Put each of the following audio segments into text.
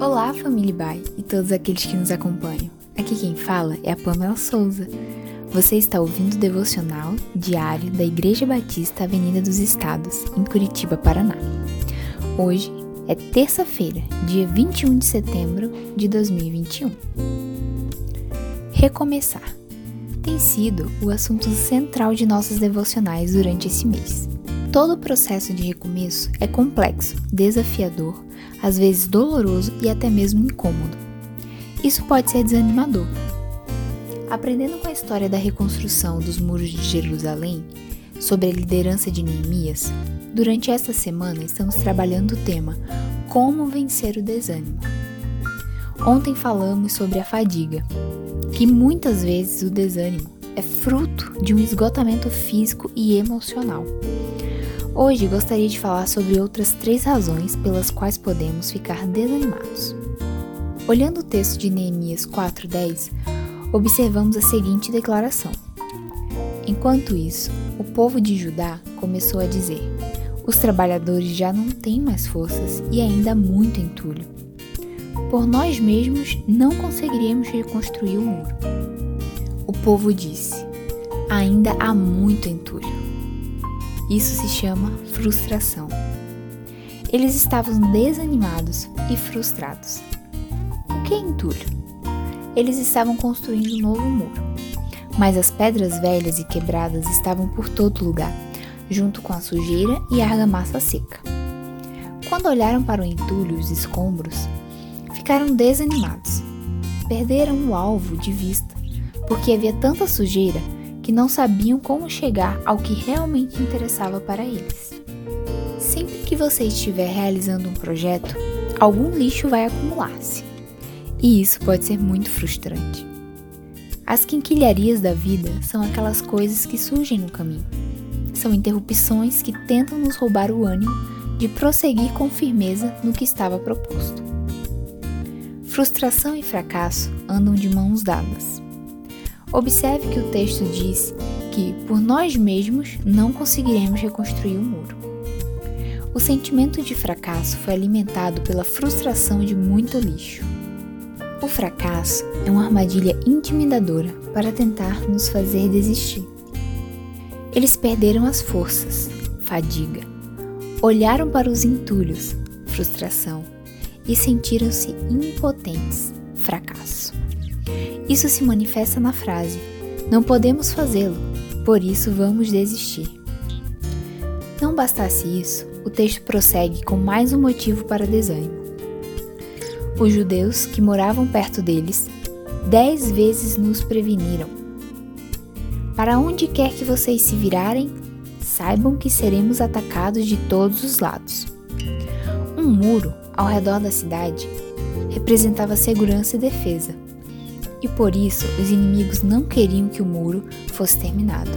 Olá, família Bai e todos aqueles que nos acompanham. Aqui quem fala é a Pamela Souza. Você está ouvindo o devocional diário da Igreja Batista Avenida dos Estados, em Curitiba, Paraná. Hoje é terça-feira, dia 21 de setembro de 2021. Recomeçar tem sido o assunto central de nossos devocionais durante esse mês. Todo o processo de recomeço é complexo, desafiador, às vezes doloroso e até mesmo incômodo. Isso pode ser desanimador. Aprendendo com a história da reconstrução dos muros de Jerusalém, sobre a liderança de Neemias, durante esta semana estamos trabalhando o tema Como vencer o desânimo. Ontem falamos sobre a fadiga, que muitas vezes o desânimo é fruto de um esgotamento físico e emocional. Hoje gostaria de falar sobre outras três razões pelas quais podemos ficar desanimados. Olhando o texto de Neemias 4:10, observamos a seguinte declaração: Enquanto isso, o povo de Judá começou a dizer: Os trabalhadores já não têm mais forças e ainda há muito entulho. Por nós mesmos não conseguiríamos reconstruir o muro. O povo disse: Ainda há muito entulho. Isso se chama frustração. Eles estavam desanimados e frustrados. O que é entulho? Eles estavam construindo um novo muro, mas as pedras velhas e quebradas estavam por todo lugar, junto com a sujeira e a argamassa seca. Quando olharam para o entulho e os escombros, ficaram desanimados. Perderam o alvo de vista, porque havia tanta sujeira que não sabiam como chegar ao que realmente interessava para eles. Sempre que você estiver realizando um projeto, algum lixo vai acumular-se. E isso pode ser muito frustrante. As quinquilharias da vida são aquelas coisas que surgem no caminho. São interrupções que tentam nos roubar o ânimo de prosseguir com firmeza no que estava proposto. Frustração e fracasso andam de mãos dadas. Observe que o texto diz que, por nós mesmos, não conseguiremos reconstruir o muro. O sentimento de fracasso foi alimentado pela frustração de muito lixo. O fracasso é uma armadilha intimidadora para tentar nos fazer desistir. Eles perderam as forças, fadiga, olharam para os entulhos, frustração, e sentiram-se impotentes, fracasso. Isso se manifesta na frase: Não podemos fazê-lo, por isso vamos desistir. Não bastasse isso, o texto prossegue com mais um motivo para desânimo. Os judeus que moravam perto deles dez vezes nos preveniram. Para onde quer que vocês se virarem, saibam que seremos atacados de todos os lados. Um muro ao redor da cidade representava segurança e defesa e por isso os inimigos não queriam que o muro fosse terminado.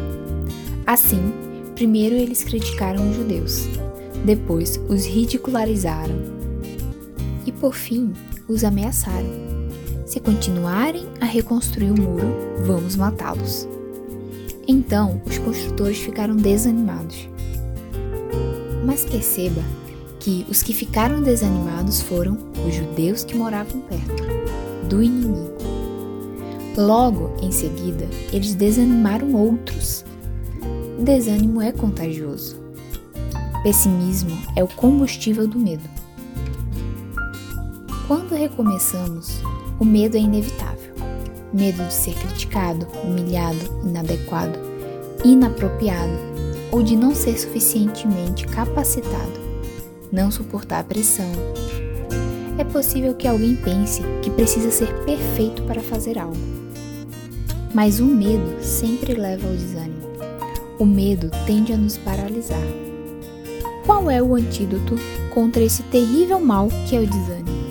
Assim, primeiro eles criticaram os judeus, depois os ridicularizaram e por fim os ameaçaram. Se continuarem a reconstruir o muro, vamos matá-los. Então os construtores ficaram desanimados. Mas perceba que os que ficaram desanimados foram os judeus que moravam perto do inimigo. Logo em seguida, eles desanimaram outros. Desânimo é contagioso. Pessimismo é o combustível do medo. Quando recomeçamos, o medo é inevitável. Medo de ser criticado, humilhado, inadequado, inapropriado ou de não ser suficientemente capacitado, não suportar a pressão. É possível que alguém pense que precisa ser perfeito para fazer algo mas o medo sempre leva ao desânimo. O medo tende a nos paralisar. Qual é o antídoto contra esse terrível mal que é o desânimo?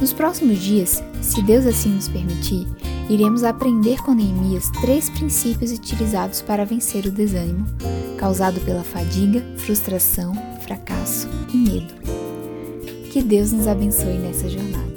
Nos próximos dias, se Deus assim nos permitir, iremos aprender com Neemias três princípios utilizados para vencer o desânimo, causado pela fadiga, frustração, fracasso e medo. Que Deus nos abençoe nessa jornada.